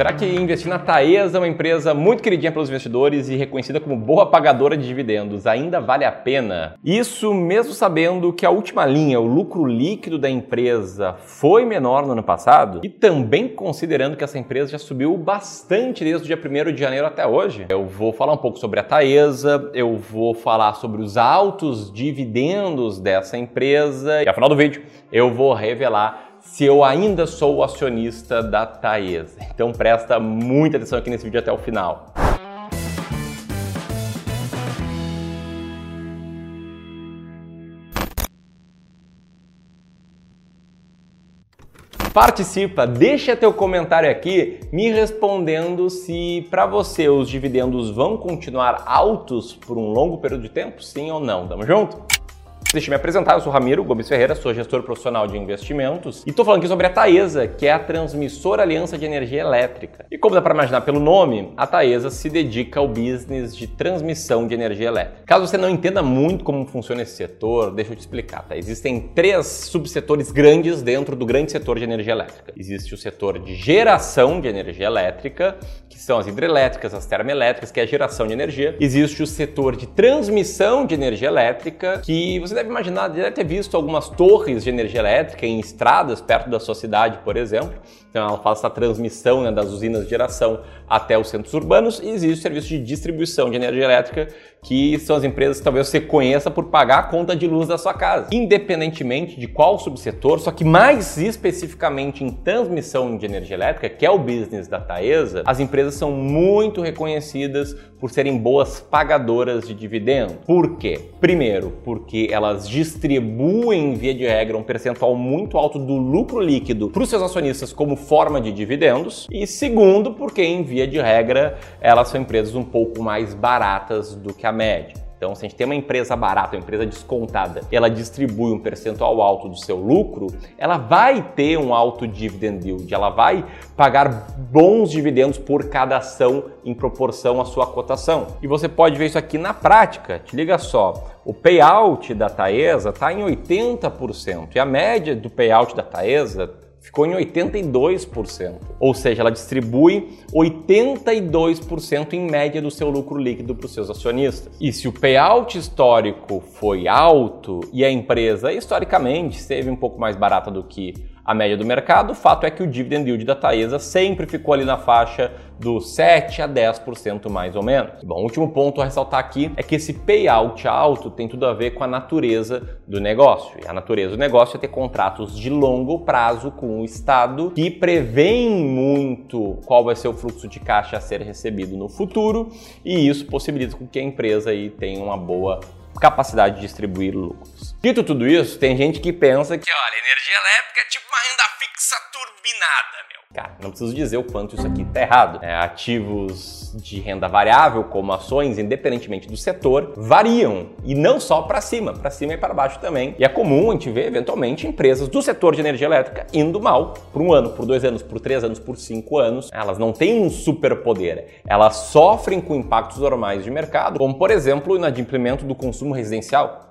Será que investir na Taesa, uma empresa muito queridinha pelos investidores e reconhecida como boa pagadora de dividendos, ainda vale a pena? Isso mesmo sabendo que a última linha, o lucro líquido da empresa, foi menor no ano passado e também considerando que essa empresa já subiu bastante desde o dia 1 de janeiro até hoje. Eu vou falar um pouco sobre a Taesa, eu vou falar sobre os altos dividendos dessa empresa e ao final do vídeo eu vou revelar se eu ainda sou acionista da Taesa. Então presta muita atenção aqui nesse vídeo até o final. Participa, deixa teu comentário aqui me respondendo se para você os dividendos vão continuar altos por um longo período de tempo, sim ou não. Tamo junto? Deixa eu me apresentar, eu sou Ramiro Gomes Ferreira, sou gestor profissional de investimentos e estou falando aqui sobre a Taesa, que é a Transmissora Aliança de Energia Elétrica. E como dá para imaginar pelo nome, a Taesa se dedica ao business de transmissão de energia elétrica. Caso você não entenda muito como funciona esse setor, deixa eu te explicar, tá? Existem três subsetores grandes dentro do grande setor de energia elétrica. Existe o setor de geração de energia elétrica, que são as hidrelétricas, as termoelétricas, que é a geração de energia. Existe o setor de transmissão de energia elétrica, que você deve imaginar, deve ter visto algumas torres de energia elétrica em estradas perto da sua cidade, por exemplo. Então ela faz essa transmissão né, das usinas de geração até os centros urbanos e existe o serviço de distribuição de energia elétrica, que são as empresas que talvez você conheça por pagar a conta de luz da sua casa. Independentemente de qual subsetor, só que mais especificamente em transmissão de energia elétrica, que é o business da Taesa, as empresas são muito reconhecidas por serem boas pagadoras de dividendos. Por quê? Primeiro, porque elas distribuem, via de regra, um percentual muito alto do lucro líquido para os seus acionistas como forma de dividendos. E segundo, porque em via de regra elas são empresas um pouco mais baratas do que a média. Então, se a gente tem uma empresa barata, uma empresa descontada, e ela distribui um percentual alto do seu lucro, ela vai ter um alto dividend yield, ela vai pagar bons dividendos por cada ação em proporção à sua cotação. E você pode ver isso aqui na prática. Te liga só, o payout da Taesa está em 80% e a média do payout da Taesa ficou em 82%. Ou seja, ela distribui 82% em média do seu lucro líquido para os seus acionistas. E se o payout histórico foi alto e a empresa historicamente esteve um pouco mais barata do que a média do mercado, o fato é que o dividend yield da Taesa sempre ficou ali na faixa dos 7 a 10% mais ou menos. Bom, último ponto a ressaltar aqui é que esse payout alto tem tudo a ver com a natureza do negócio. E a natureza do negócio é ter contratos de longo prazo com o Estado que prevêem muito qual vai ser o fluxo de caixa a ser recebido no futuro e isso possibilita que a empresa aí tenha uma boa capacidade de distribuir lucros. Dito tudo isso, tem gente que pensa que, olha, energia elétrica é tipo uma renda fixa turbinada, meu. Cara, não preciso dizer o quanto isso aqui está errado. É, ativos de renda variável, como ações, independentemente do setor, variam e não só para cima, para cima e para baixo também. E é comum a gente ver, eventualmente, empresas do setor de energia elétrica indo mal por um ano, por dois anos, por três anos, por cinco anos. Elas não têm um superpoder. Elas sofrem com impactos normais de mercado, como por exemplo o inadimplemento do consumo residencial.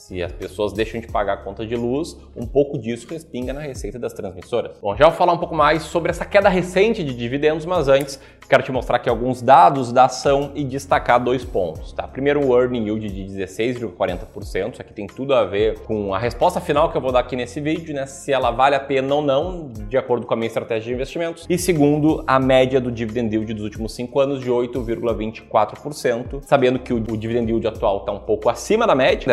Se as pessoas deixam de pagar a conta de luz, um pouco disso respinga na receita das transmissoras. Bom, já vou falar um pouco mais sobre essa queda recente de dividendos, mas antes quero te mostrar aqui alguns dados da ação e destacar dois pontos. Tá? Primeiro, o earning yield de 16,40%. Isso aqui tem tudo a ver com a resposta final que eu vou dar aqui nesse vídeo, né? Se ela vale a pena ou não, de acordo com a minha estratégia de investimentos. E segundo, a média do dividend yield dos últimos cinco anos de 8,24%, sabendo que o dividend yield atual está um pouco acima da média,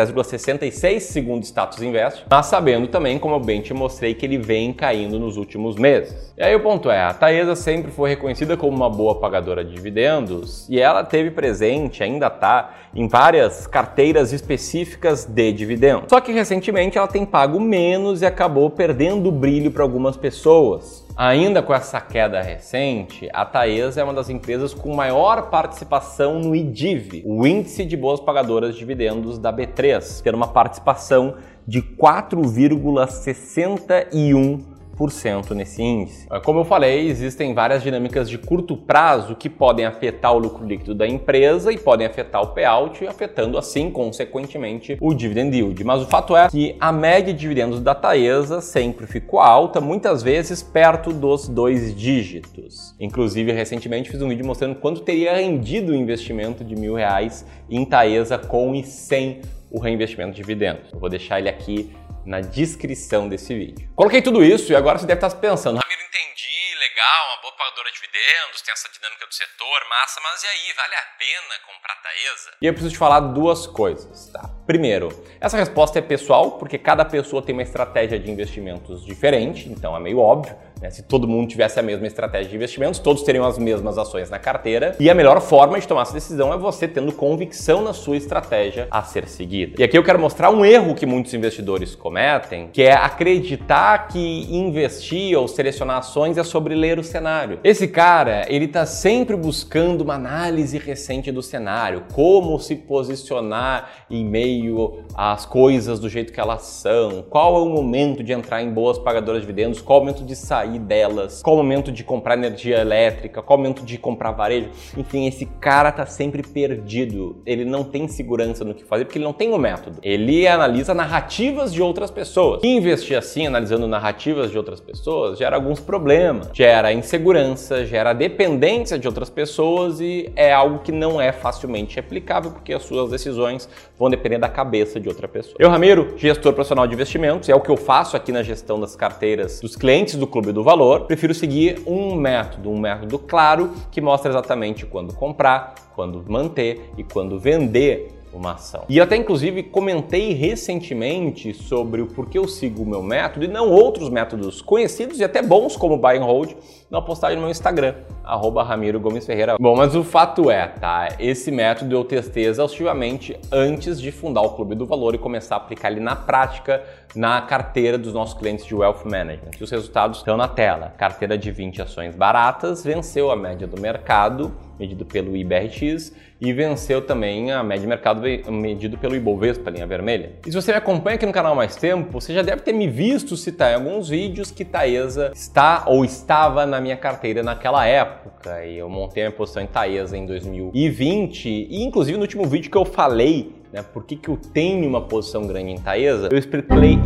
10,66 segundo status invest, mas sabendo também, como eu bem te mostrei, que ele vem caindo nos últimos meses. E aí o ponto é, a Taesa sempre foi reconhecida como uma boa pagadora de dividendos e ela teve presente, ainda está, em várias carteiras específicas de dividendos. Só que recentemente ela tem pago menos e acabou perdendo brilho para algumas pessoas. Ainda com essa queda recente, a Taesa é uma das empresas com maior participação no IDIV, o Índice de Boas Pagadoras de Dividendos da B3, tendo uma participação de 4,61 1% nesse índice. Como eu falei, existem várias dinâmicas de curto prazo que podem afetar o lucro líquido da empresa e podem afetar o payout, afetando assim, consequentemente, o dividend yield. Mas o fato é que a média de dividendos da Taesa sempre ficou alta, muitas vezes perto dos dois dígitos. Inclusive, recentemente fiz um vídeo mostrando quanto teria rendido o investimento de mil reais em Taesa com e sem o reinvestimento de dividendos. Eu vou deixar ele aqui na descrição desse vídeo. Coloquei tudo isso e agora você deve estar pensando, Ramiro, entendi, legal, uma boa pagadora de dividendos, tem essa dinâmica do setor, massa, mas e aí, vale a pena comprar Taesa? E eu preciso te falar duas coisas, tá? Primeiro, essa resposta é pessoal, porque cada pessoa tem uma estratégia de investimentos diferente, então é meio óbvio. Né? Se todo mundo tivesse a mesma estratégia de investimentos, todos teriam as mesmas ações na carteira. E a melhor forma de tomar essa decisão é você tendo convicção na sua estratégia a ser seguida. E aqui eu quero mostrar um erro que muitos investidores cometem, que é acreditar que investir ou selecionar ações é sobre ler o cenário. Esse cara, ele está sempre buscando uma análise recente do cenário, como se posicionar em meio às coisas do jeito que elas são, qual é o momento de entrar em boas pagadoras de dividendos, qual é o momento de sair delas, qual o momento de comprar energia elétrica, qual o momento de comprar varejo. Enfim, esse cara tá sempre perdido. Ele não tem segurança no que fazer porque ele não tem o um método. Ele analisa narrativas de outras pessoas. E investir assim, analisando narrativas de outras pessoas, gera alguns problemas. Gera insegurança, gera dependência de outras pessoas e é algo que não é facilmente replicável porque as suas decisões vão depender da cabeça de outra pessoa. Eu, Ramiro, gestor profissional de investimentos, é o que eu faço aqui na gestão das carteiras dos clientes do Clube do Valor. Prefiro seguir um método, um método claro que mostra exatamente quando comprar, quando manter e quando vender uma ação. E até inclusive comentei recentemente sobre o porquê eu sigo o meu método e não outros métodos conhecidos e até bons como buy and hold na postagem no meu Instagram, arroba Ramiro Gomes Ferreira. Bom, mas o fato é, tá? Esse método eu testei exaustivamente antes de fundar o Clube do Valor e começar a aplicar ele na prática na carteira dos nossos clientes de Wealth Management. E os resultados estão na tela. Carteira de 20 ações baratas venceu a média do mercado medido pelo IBRX, e venceu também a média de mercado medido pelo Ibovespa, linha vermelha. E se você me acompanha aqui no canal há mais tempo, você já deve ter me visto citar em alguns vídeos que Taesa está ou estava na minha carteira naquela época. E eu montei a minha posição em Taesa em 2020, e inclusive no último vídeo que eu falei né, por que, que eu tenho uma posição grande em Taesa, eu expliquei,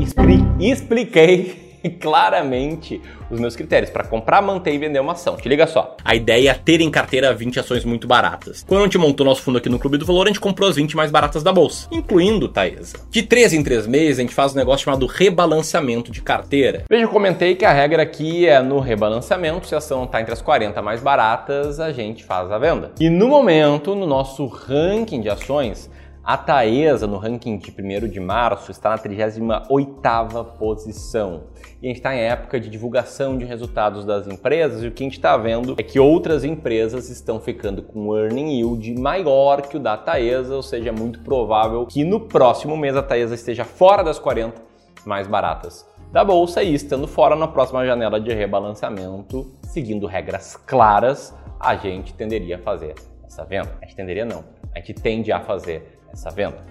expliquei claramente os meus critérios para comprar, manter e vender uma ação. Te liga só. A ideia é ter em carteira 20 ações muito baratas. Quando a gente montou nosso fundo aqui no Clube do Valor, a gente comprou as 20 mais baratas da bolsa, incluindo Taesa. De 3 em 3 meses, a gente faz um negócio chamado rebalanceamento de carteira. Veja, eu comentei que a regra aqui é no rebalanceamento, se a ação está entre as 40 mais baratas, a gente faz a venda. E no momento, no nosso ranking de ações, a Taesa, no ranking de 1 de março, está na 38ª posição. E a gente está em época de divulgação de resultados das empresas e o que a gente está vendo é que outras empresas estão ficando com um earning yield maior que o da Taesa, ou seja, é muito provável que no próximo mês a Taesa esteja fora das 40 mais baratas da bolsa e estando fora na próxima janela de rebalanceamento, seguindo regras claras, a gente tenderia a fazer essa venda. A gente tenderia não, a gente tende a fazer essa venda.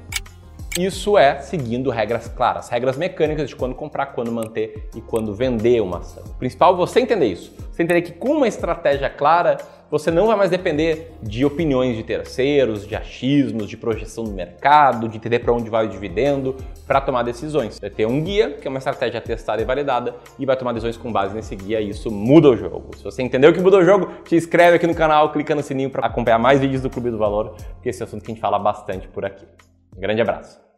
Isso é seguindo regras claras, regras mecânicas de quando comprar, quando manter e quando vender uma ação. O principal é você entender isso. Você entender que com uma estratégia clara, você não vai mais depender de opiniões de terceiros, de achismos, de projeção do mercado, de entender para onde vai o dividendo para tomar decisões. Você tem um guia, que é uma estratégia testada e validada, e vai tomar decisões com base nesse guia e isso muda o jogo. Se você entendeu que muda o jogo, te inscreve aqui no canal, clica no sininho para acompanhar mais vídeos do Clube do Valor, porque esse é um assunto que a gente fala bastante por aqui. Um grande abraço.